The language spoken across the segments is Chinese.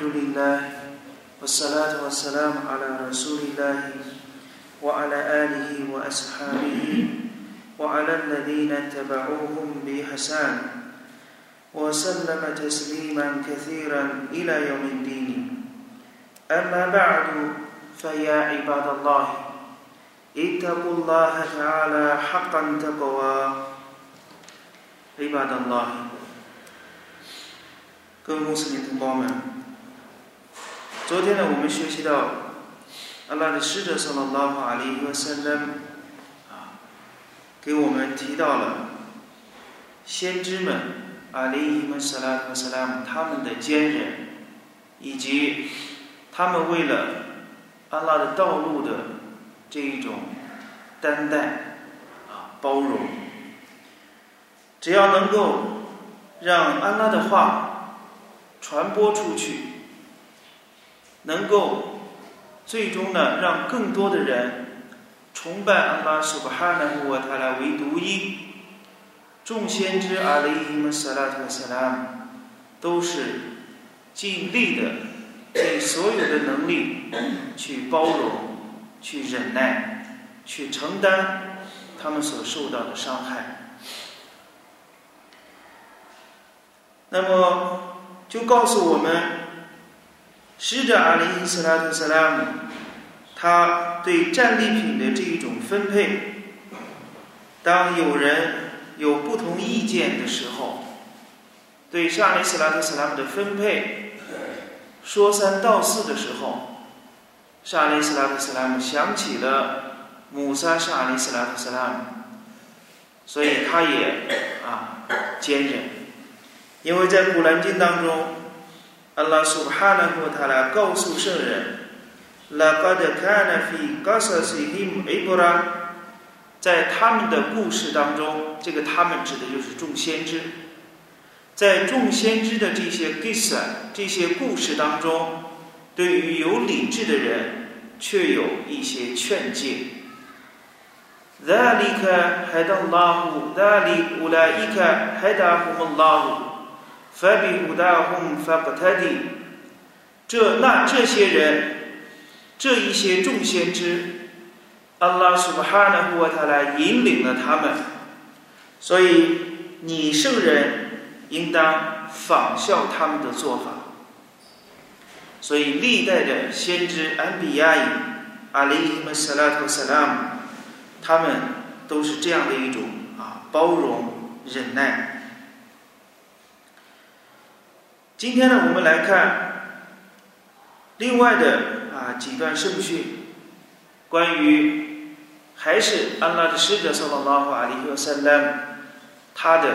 الحمد لله والصلاة والسلام على رسول الله وعلى آله وأصحابه وعلى الذين اتبعوهم بإحسان وسلم تسليما كثيرا إلى يوم الدين. أما بعد فيا عباد الله اتقوا الله تعالى حقا تقوى عباد الله كم مسلم تقوى 昨天呢，我们学习到阿拉的使者（萨拉拉法里和圣人）啊，给我们提到了先知们阿里伊们萨拉和萨拉姆他们的坚韧，以及他们为了阿拉的道路的这一种担待啊包容。只要能够让安拉的话。传播出去，能够最终呢，让更多的人崇拜安拉苏巴哈纳胡瓦塔拉为独一。众先知阿里伊姆萨拉特萨拉都是尽力的，尽所有的能力去包容、去忍耐、去承担他们所受到的伤害。那么。就告诉我们，使者阿里伊斯拉特斯拉姆，他对战利品的这一种分配，当有人有不同意见的时候，对沙利斯拉特斯拉姆的分配说三道四的时候，沙利斯拉特斯拉姆想起了姆萨沙里斯拉特斯拉姆，所以他也啊坚忍。因为在古兰经当中，阿拉苏哈纳胡塔拉告诉圣人：“拉巴德卡纳菲嘎萨西希姆埃布拉，在他们的故事当中，这个他们指的就是众先知，在众先知的这些 gisa 这些故事当中，对于有理智的人，却有一些劝诫。ذلك هدى الله ذلك أولئك هداهم الله。 法比乌达洪法布塔迪，这那这些人，这一些众先知，阿拉苏巴哈纳胡瓦塔来引领了他们，所以你圣人应当仿效他们的做法。所以历代的先知安比亚伊阿里伊姆萨拉图萨拉姆，他们都是这样的一种啊包容忍耐。今天呢，我们来看另外的啊几段圣训，关于还是安拉的使者（圣拉法阿里和塞拉他的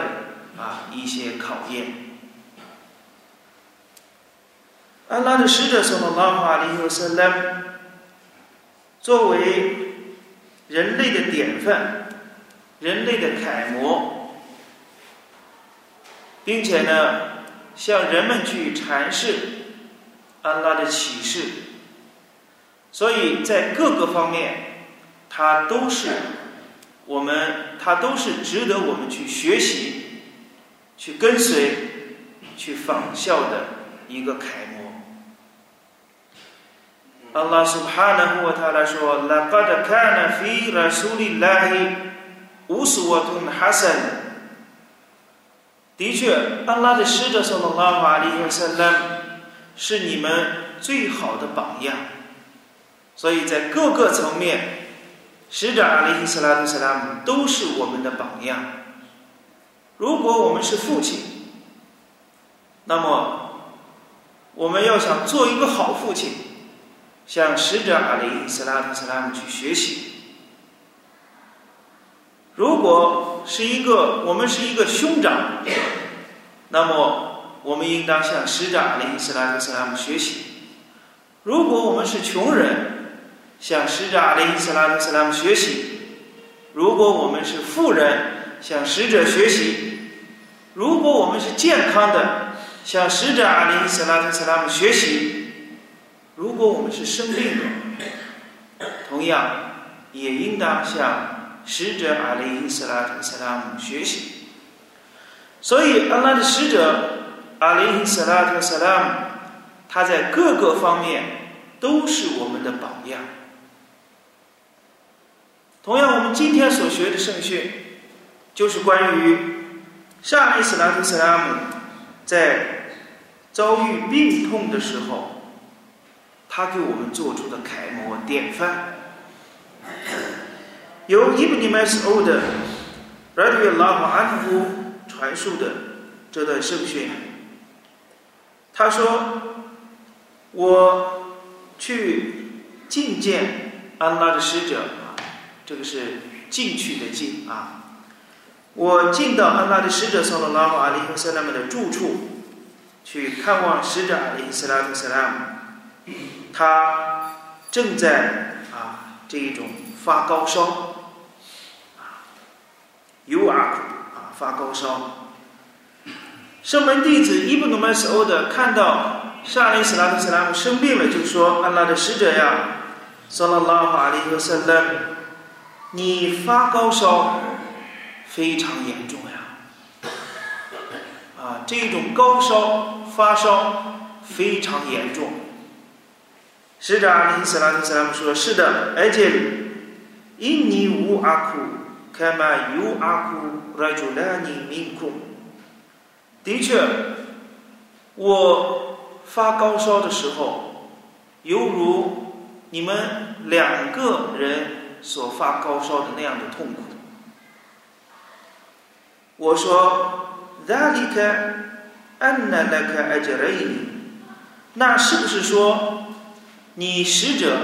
啊一些考验。安拉的使者（圣拉法阿里和塞拉作为人类的典范、人类的楷模，并且呢。向人们去阐释安拉的启示，所以在各个方面，它都是我们，它都是值得我们去学习、去跟随、去仿效的一个楷模。安拉苏哈纳胡他来说：“拉巴德卡纳菲拉苏里拉希乌苏瓦图哈森。”的确，安拉的使者（圣拉法里和塞拉是你们最好的榜样。所以在各个层面，使者阿里·斯拉特·斯拉姆都是我们的榜样。如果我们是父亲，那么我们要想做一个好父亲，向使者阿里·斯拉特·斯拉姆去学习。如果是一个，我们是一个兄长，那么我们应当向使者阿里·斯拉克·斯拉姆学习；如果我们是穷人，向使者阿里·斯拉克·斯拉姆学习；如果我们是富人，向使者学习；如果我们是健康的，向使者阿里·斯拉克·斯拉姆学习；如果我们是生病的，同样也应当向。使者阿里伊斯拉特斯拉姆学习，所以安拉的使者阿里伊斯拉特斯拉姆，他在各个方面都是我们的榜样。同样，我们今天所学的圣训，就是关于上一斯拉特斯拉姆在遭遇病痛的时候，他给我们做出的楷模典范。由伊布尼麦斯欧的 Radio 拉法安夫传述的这段圣训，他说：“我去觐见安拉的使者。”这个是进去的进啊！我进到安拉的使者萨拉拉阿里和塞拉姆的住处，去看望使者阿里斯拉特塞拉姆，他正在啊这一种发高烧，尤阿库啊发高烧。圣门弟子伊布努曼斯欧的看到沙里斯拉特塞拉姆生病了，就说：“安拉的使者呀，萨拉拉阿里和塞拉姆。”你发高烧非常严重呀，啊，这种高烧发烧非常严重。使者阿里斯拉特斯拉姆说：“是的，而且因你无阿库，开玛有阿库来助拉你命苦。的确，我发高烧的时候，犹如你们两个人。”所发高烧的那样的痛苦，我说，ذلك أن لك أجرين，那是不是说你使者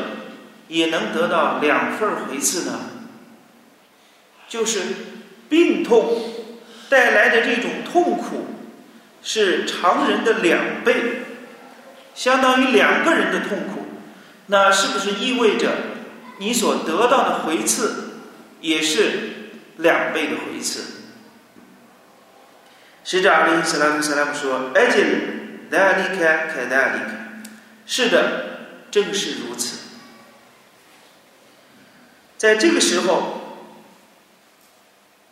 也能得到两份回赐呢？ 就是病痛带来的这种痛苦是常人的两倍，相当于两个人的痛苦，那是不是意味着？你所得到的回赐也是两倍的回赐。使者阿里·斯拉姆·斯拉姆说：“而且，达里克凯达里克，是的，正是如此。”在这个时候，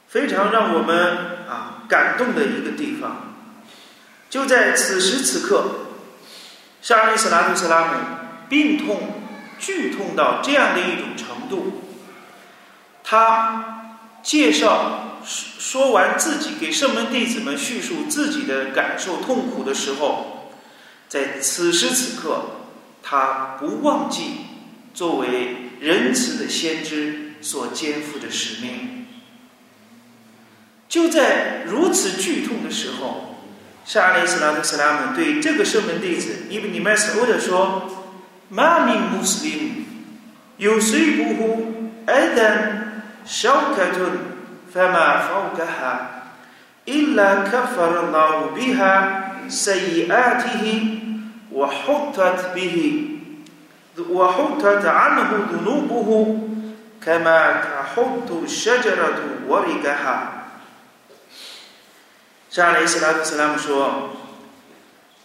非常让我们啊感动的一个地方，就在此时此刻，沙利斯拉姆·斯拉姆病痛。剧痛到这样的一种程度，他介绍说完自己给圣门弟子们叙述自己的感受痛苦的时候，在此时此刻，他不忘记作为仁慈的先知所肩负的使命。就在如此剧痛的时候，沙利斯拉特·斯拉姆对这个圣门弟子伊布尼麦斯欧德说。ما من مسلم يصيبه أذى شوكة فما فوقها إلا كفر الله بها سيئاته وحطت به وحطت عنه ذنوبه كما تحط الشجرة ورقها 上来，伊斯兰克斯拉姆说：“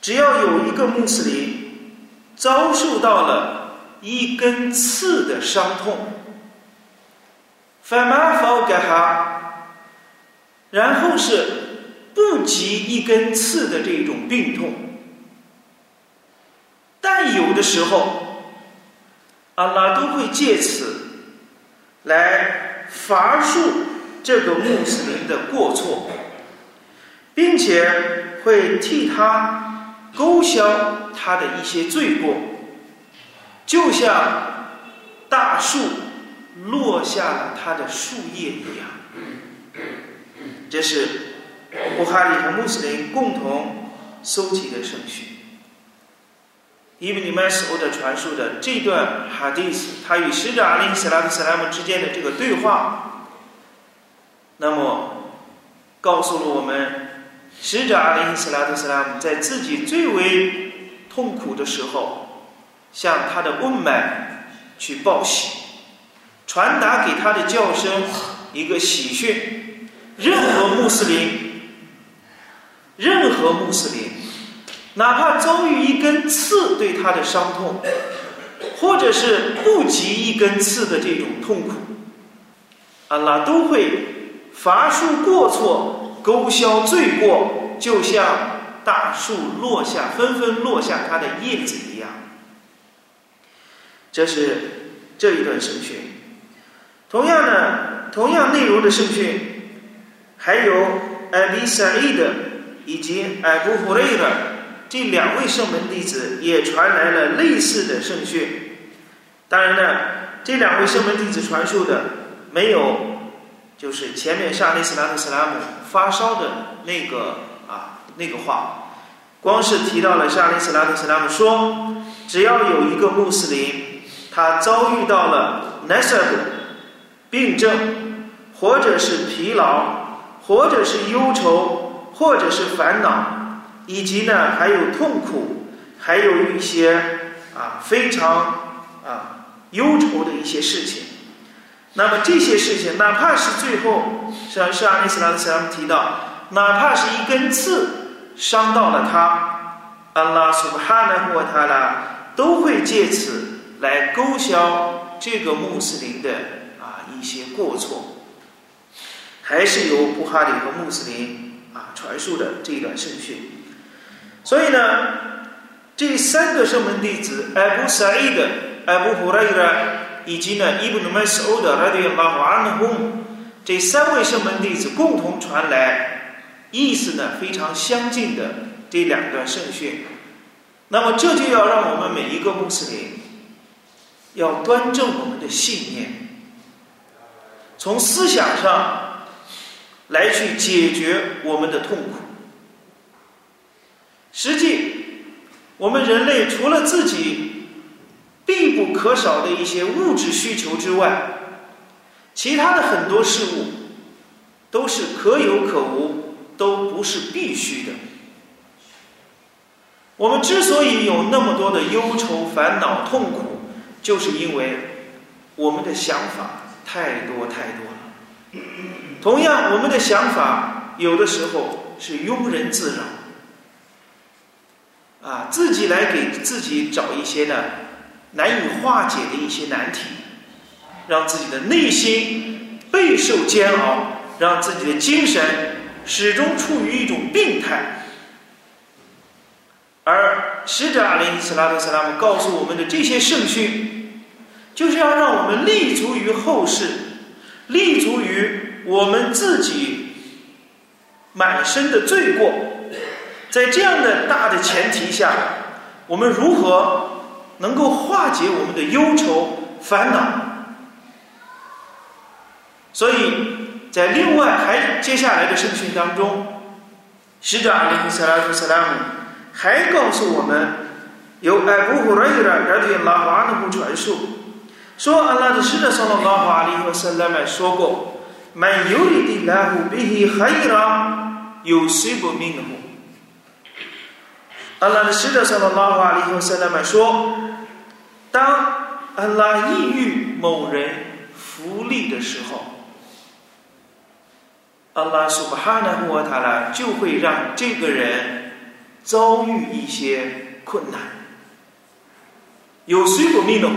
只要有一个穆斯林遭受到了一根刺的伤痛，反马法盖哈，然后是不及一根刺的这种病痛，但有的时候，阿拉都会借此来罚恕这个穆斯林的过错，并且会替他勾销。他的一些罪过，就像大树落下了它的树叶一样。这是布哈里和穆斯林共同搜集的圣训。伊布尼麦斯欧的传述的这段哈迪斯，他与使者阿里·斯拉特·斯拉姆之间的这个对话，那么告诉了我们，使者阿里·斯拉特·斯拉姆在自己最为痛苦的时候，向他的问脉去报喜，传达给他的叫声一个喜讯。任何穆斯林，任何穆斯林，哪怕遭遇一根刺对他的伤痛，或者是不及一根刺的这种痛苦，阿拉都会罚恕过错，勾销罪过，就像大树落下，纷纷落下它的叶子一样。这是这一段圣训。同样的，同样内容的圣训，还有艾比萨伊的以及艾布胡雷的这两位圣门弟子也传来了类似的圣训。当然呢，这两位圣门弟子传述的没有，就是前面沙利斯拉特斯拉姆发烧的那个啊那个话，光是提到了沙利斯拉特斯拉姆说，只要有一个穆斯林，他遭遇到了 n e s 病症，或者是疲劳，或者是忧愁，或者是烦恼，以及呢还有痛苦，还有一些啊非常啊。忧愁的一些事情，那么这些事情，哪怕是最后，像是阿里斯拉的斯拉姆提到，哪怕是一根刺伤到了他，安拉苏哈纳霍塔拉都会借此来勾销这个穆斯林的啊一些过错，还是由布哈里和穆斯林啊传述的这一段圣训。所以呢，这三个圣门弟子艾布萨伊的。艾布胡莱尔以及呢伊布努麦斯欧的拉迪拉瓦安洪这三位圣门弟子共同传来意思呢非常相近的这两段圣训，那么这就要让我们每一个穆斯林要端正我们的信念，从思想上来去解决我们的痛苦。实际，我们人类除了自己。必不可少的一些物质需求之外，其他的很多事物都是可有可无，都不是必须的。我们之所以有那么多的忧愁、烦恼、痛苦，就是因为我们的想法太多太多了。同样，我们的想法有的时候是庸人自扰，啊，自己来给自己找一些呢。难以化解的一些难题，让自己的内心备受煎熬，让自己的精神始终处于一种病态。而使者阿里斯拉特斯拉姆告诉我们的这些圣训，就是要让我们立足于后世，立足于我们自己满身的罪过，在这样的大的前提下，我们如何？能够化解我们的忧愁烦恼，所以在另外还接下来的圣训当中，使者阿里·萨拉图·萨拉姆还告诉我们，由艾布·胡瑞拉·拉拉瓦的传述，说阿拉的使者（萨拉拉瓦里和萨拉曼）说过：“曼尤里的拉胡比希海拉有谁不明的乎？”阿拉的使者（萨拉拉瓦里和萨拉曼）说。当安拉抑郁某人福利的时候，安拉苏巴哈纳穆塔拉就会让这个人遭遇一些困难。有水果命的，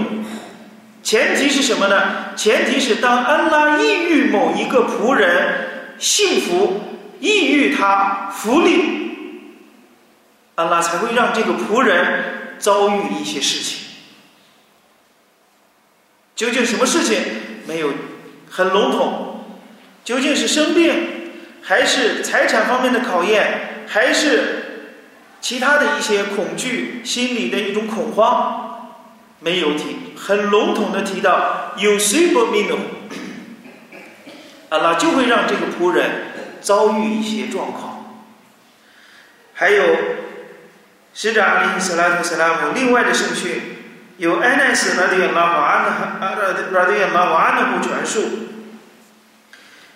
前提是什么呢？前提是当安拉抑郁某一个仆人幸福，抑郁他福利，安拉才会让这个仆人遭遇一些事情。究竟什么事情没有很笼统？究竟是生病，还是财产方面的考验，还是其他的一些恐惧心理的一种恐慌？没有提，很笼统的提到有谁不命的，阿拉就会让这个仆人遭遇一些状况。还有使者阿里·斯拉特·斯拉姆另外的圣训。有安奈斯拉迪亚拉瓦安的拉迪亚拉瓦安的部传述，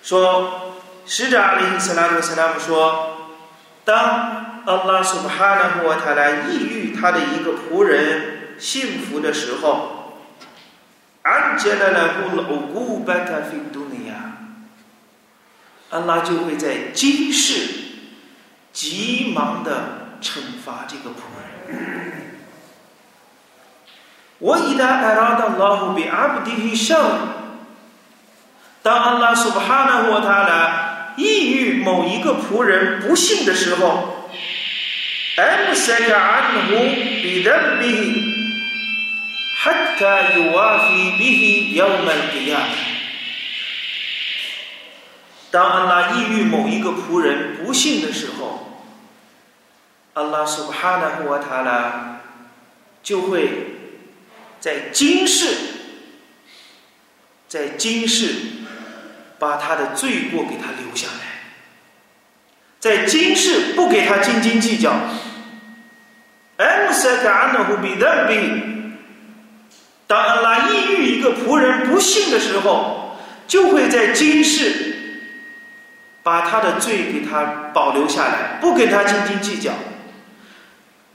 说使者阿里·斯拉姆斯拉姆说，当阿拉苏巴哈纳布他来抑郁他的一个仆人幸福的时候，安杰拉拉布鲁古巴塔菲杜尼亚，安拉就会在今世急忙的惩罚这个仆人。我一旦艾拉达拉胡比阿布迪希上，当阿拉苏巴哈纳沃他来抑郁某一个仆人不幸的时候， أمسك عنه بذنبه حتى يوافي به يوم القيامة 当安拉抑郁某一个仆人不幸的时候，安拉苏巴哈纳胡瓦塔拉就会 在今世，在今世把他的罪过给他留下来，在今世不给他斤斤计较。M 塞卡安纳胡比德比，当阿拉抑郁一个仆人不幸的时候，就会在今世。把他的罪给他保留下来，不跟他斤斤计较。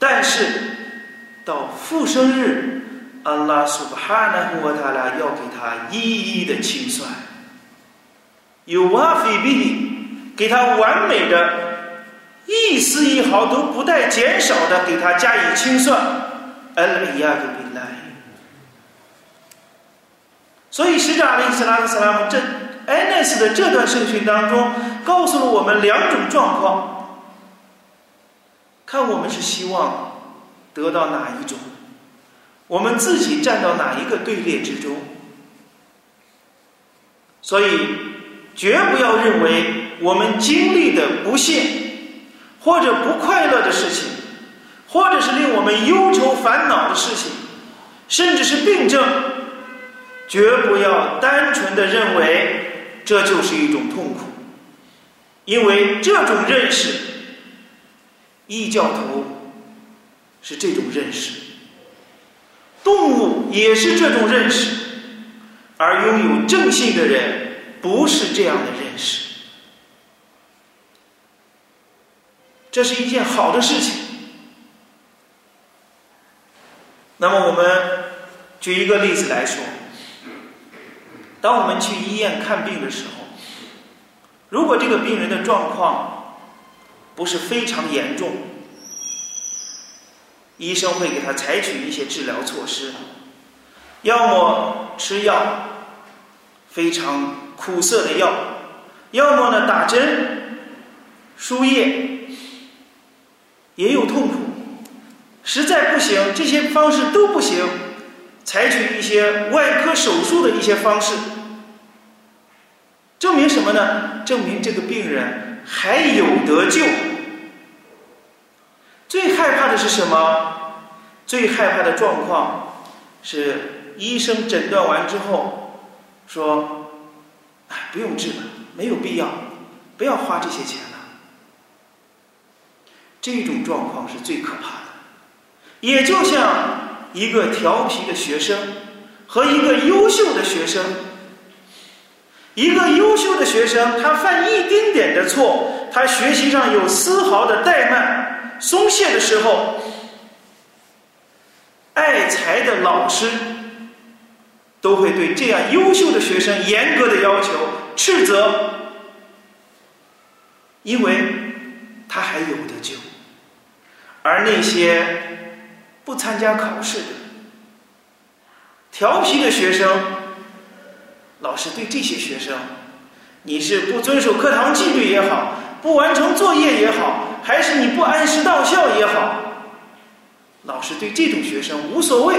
但是到复生日，安拉苏巴哈纳胡瓦塔拉要给他一一的清算，有瓦菲比，给他完美的，一丝一毫都不带减少的给他加以清算。恩里亚格比来。所以使者阿里斯拉斯拉姆这。艾奈斯的这段圣训当中，告诉了我们两种状况，看我们是希望得到哪一种，我们自己站到哪一个队列之中。所以，绝不要认为我们经历的不幸，或者不快乐的事情，或者是令我们忧愁烦恼的事情，甚至是病症，绝不要单纯的认为。这就是一种痛苦，因为这种认识，异教徒是这种认识，动物也是这种认识，而拥有正性的人不是这样的认识。这是一件好的事情。那么，我们举一个例子来说。当我们去医院看病的时候，如果这个病人的状况不是非常严重，医生会给他采取一些治疗措施，要么吃药，非常苦涩的药，要么呢打针、输液，也有痛苦。实在不行，这些方式都不行，采取一些外科手术的一些方式。证明什么呢？证明这个病人还有得救。最害怕的是什么？最害怕的状况是医生诊断完之后说：“哎，不用治了，没有必要，不要花这些钱了。”这种状况是最可怕的。也就像一个调皮的学生和一个优秀的学生。一个优秀的学生，他犯一丁点的错，他学习上有丝毫的怠慢、松懈的时候，爱才的老师都会对这样优秀的学生严格的要求、斥责，因为他还有的救。而那些不参加考试的、调皮的学生。老师对这些学生，你是不遵守课堂纪律也好，不完成作业也好，还是你不按时到校也好，老师对这种学生无所谓。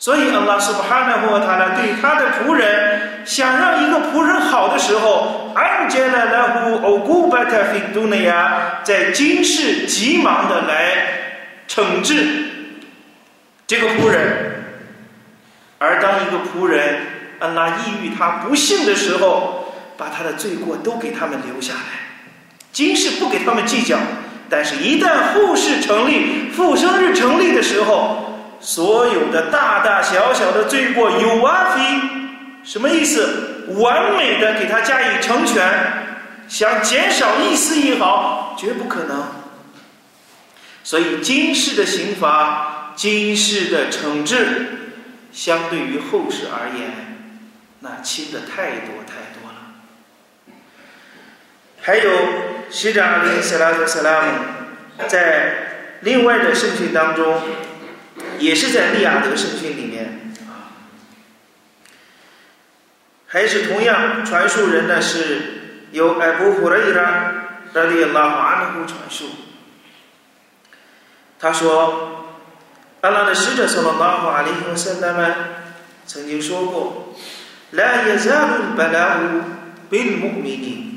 所以，阿拉苏巴哈纳和他呢，对他的仆人，想让一个仆人好的时候，安杰拉拉乌欧古巴特菲杜内亚，在今世急忙的来惩治这个仆人，而当一个仆人。安拉抑郁他不幸的时候，把他的罪过都给他们留下来，今世不给他们计较，但是一旦后世成立、复生日成立的时候，所有的大大小小的罪过有阿菲，什么意思？完美的给他加以成全，想减少一丝一毫，绝不可能。所以今世的刑罚、今世的惩治，相对于后世而言。那轻的太多太多了。还有使者阿里·塞拉图·塞拉姆在另外的圣训当中，也是在利亚德圣训里面，还是同样传述人呢是由艾布·胡勒伊拉·拉里拉马尼古传述。他说：“阿拉的使者萨罗拉和阿里和圣丹们曾经说过，来也扎鲁巴拉乌宾穆米尼。”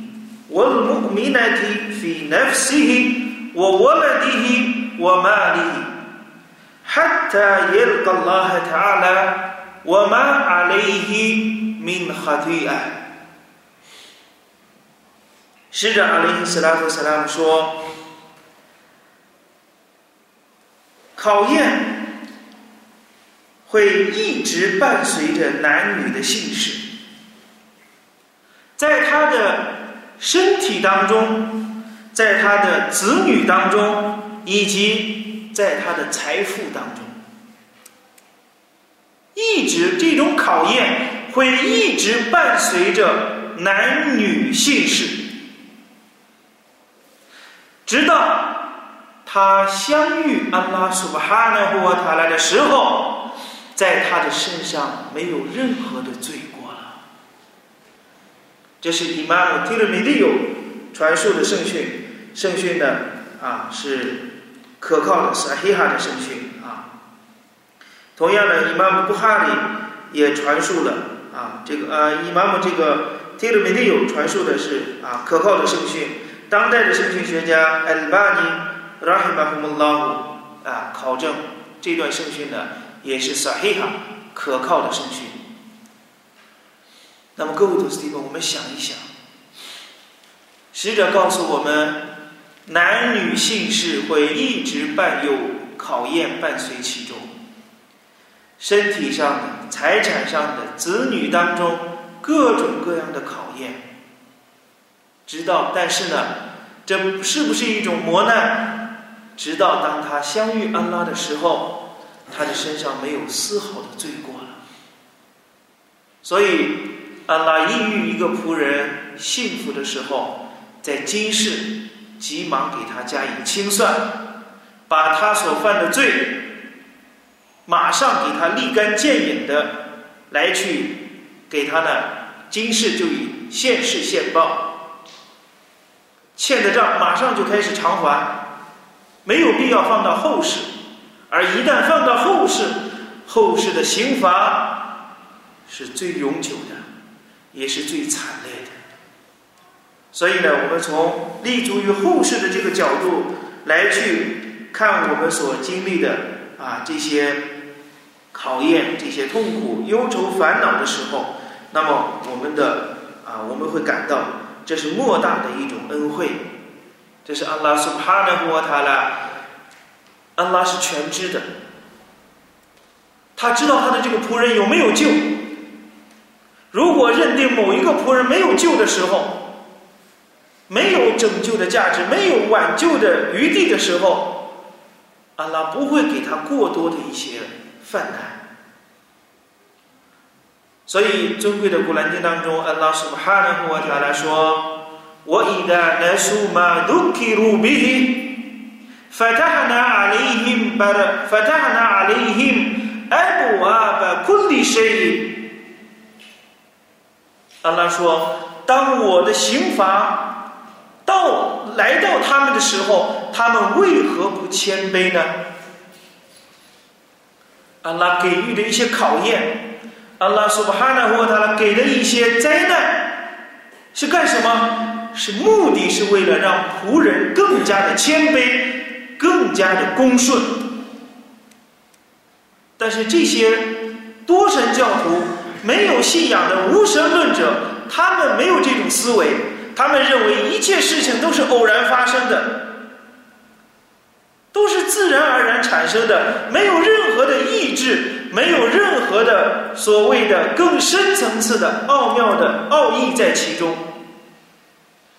والمؤمنة في نفسه وولده وماله حتى يلقى الله تعالى وما عليه من خطيئة。’使者阿里·斯拉夫·斯拉姆说。”考验会一直伴随着男女的姓氏，在他的 身体当中，在他的子女当中，以及在他的财富当中，一直这种考验会一直伴随着男女姓氏，直到。他相遇安拉苏巴哈纳布瓦塔来的时候，在他的身上没有任何的罪过。这是伊玛目提勒米利有传述的圣训，圣训呢啊是可靠的，是黑哈的圣训啊。同样的，伊玛目布哈里也传述了啊这个呃伊玛目这个提勒米利有传述的是啊可靠的圣训。当代的圣训学家艾尔巴尼。拉希巴胡穆拉姆啊，考证这段圣训呢，也是撒黑哈可靠的圣训。那么各位徒弟们，我们想一想，使者告诉我们，男女性氏会一直伴有考验，伴随其中，身体上的、财产上的、子女当中各种各样的考验，直到？但是呢，这是不是一种磨难？直到当他相遇安拉的时候，他的身上没有丝毫的罪过了。所以，安拉应遇一个仆人幸福的时候，在今世急忙给他加以清算，把他所犯的罪马上给他立竿见影的来去给他呢，今世就以现世现报，欠的账马上就开始偿还。没有必要放到后世，而一旦放到后世，后世的刑罚是最永久的，也是最惨烈的。所以呢，我们从立足于后世的这个角度来去看我们所经历的啊这些考验、这些痛苦、忧愁、烦恼的时候，那么我们的啊我们会感到这是莫大的一种恩惠。这是阿拉苏哈纳布瓦塔拉，阿拉是全知的，他知道他的这个仆人有没有救。如果认定某一个仆人没有救的时候，没有拯救的价值，没有挽救的余地的时候，安拉不会给他过多的一些犯难。所以尊贵的古兰经当中，安拉苏哈纳布瓦塔拉说。وإذا نسوا ما ذكروا به فتحنا عليهم بر فتحنا عليهم أبواب كل شيء 阿拉说：“当我的刑罚到来到他们的时候，他们为何不谦卑呢？”阿拉给予的一些考验，阿拉苏巴哈纳或他给的一些灾难，是干什么？是目的是为了让仆人更加的谦卑，更加的恭顺。但是这些多神教徒没有信仰的无神论者，他们没有这种思维，他们认为一切事情都是偶然发生的，都是自然而然产生的，没有任何的意志，没有任何的所谓的更深层次的奥妙的奥义在其中。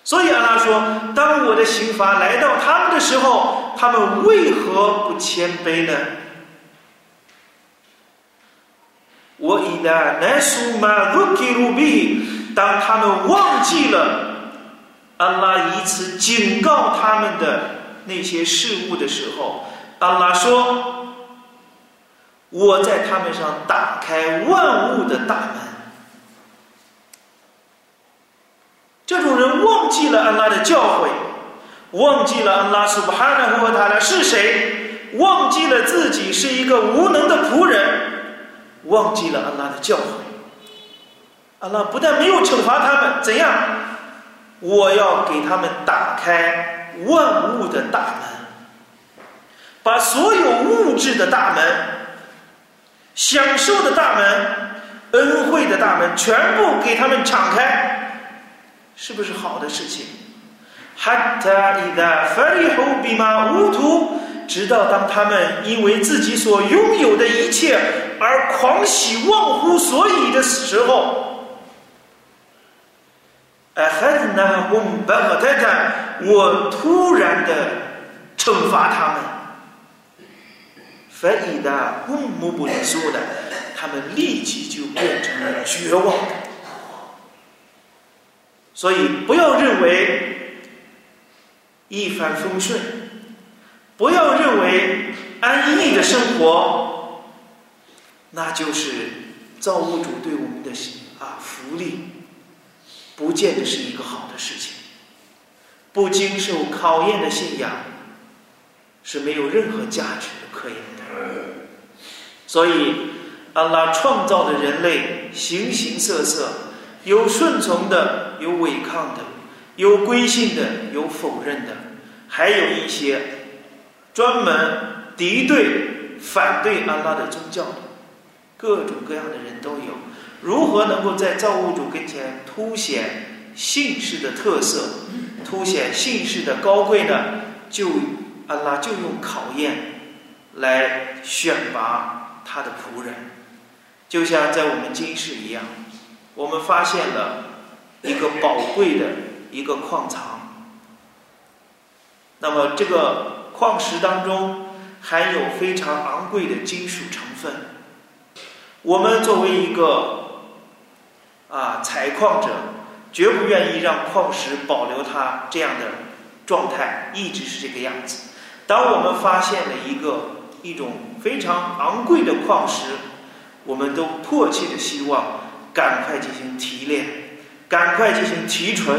所以阿拉说：“当我的刑罚来到他们的时候，他们为何不谦卑呢？”我以的南苏马鲁基鲁比，当他们忘记了阿拉一次警告他们的那些事物的时候，阿拉说：“我在他们上打开万物的大门。”这种人忘记了安拉的教诲，忘记了安拉苏巴哈纳和他来是谁，忘记了自己是一个无能的仆人，忘记了安拉的教诲。安拉不但没有惩罚他们，怎样？我要给他们打开万物的大门，把所有物质的大门、享受的大门、恩惠的大门全部给他们敞开，是不是好的事情？哈塔伊达法里后比马乌图，直到当他们因为自己所拥有的一切起忘乎所以的时候，哎，孩子呢？我们白和太太，我突然的惩罚他们，法伊达乌木布里说的，他们立即就变成了绝望。所以，不要认为。一帆风顺，不要认为安逸的生活，那就是造物主对我们的啊福利，不见得是一个好的事情。不经受考验的信仰是没有任何价值可言的。所以，安拉创造的人类形形色色，有顺从的，有违抗的。有归信的，有否认的，还有一些专门敌对、反对安拉的宗教的，各种各样的人都有。如何能够在造物主跟前凸显姓氏的特色，凸显姓氏的高贵呢？就安拉就用考验来选拔他的仆人，就像在我们今世一样，我们发现了一个宝贵的。一个矿藏，那么这个矿石当中含有非常昂贵的金属成分。我们作为一个啊采矿者，绝不愿意让矿石保留它这样的状态，一直是这个样子。当我们发现了一个一种非常昂贵的矿石，我们都迫切的希望赶快进行提炼，赶快进行提纯。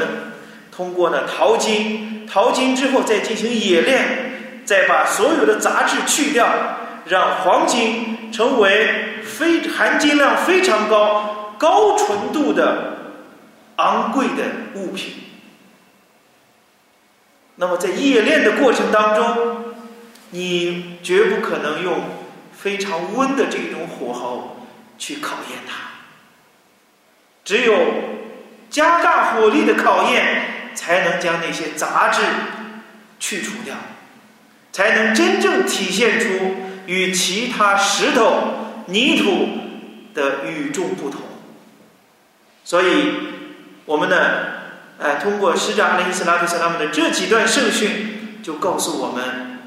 通过呢淘金，淘金之后再进行冶炼，再把所有的杂质去掉，让黄金成为非含金量非常高、高纯度的昂贵的物品。那么在冶炼的过程当中，你绝不可能用非常温的这种火候去考验它，只有加大火力的考验。才能将那些杂质去除掉，才能真正体现出与其他石头、泥土的与众不同。所以，我们呢，哎，通过使者阿里·斯拉特·斯拉姆的这几段圣训，就告诉我们，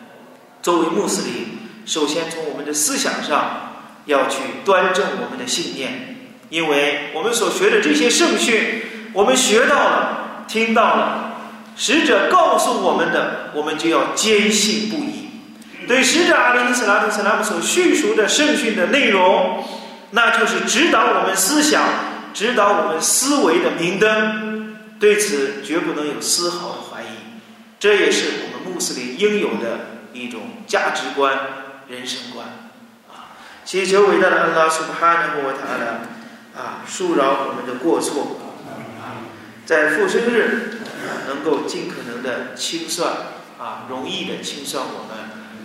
作为穆斯林，首先从我们的思想上要去端正我们的信念，因为我们所学的这些圣训，我们学到了。听到了使者告诉我们的，我们就要坚信不疑。对使者阿里·斯拉特·斯拉姆所叙述的圣训的内容，那就是指导我们思想、指导我们思维的明灯。对此绝不能有丝毫的怀疑。这也是我们穆斯林应有的一种价值观、人生观。啊，祈求伟大的安拉苏巴哈纳穆瓦塔拉啊，恕饶我们的过错。在复生日，能够尽可能的清算啊，容易的清算我们，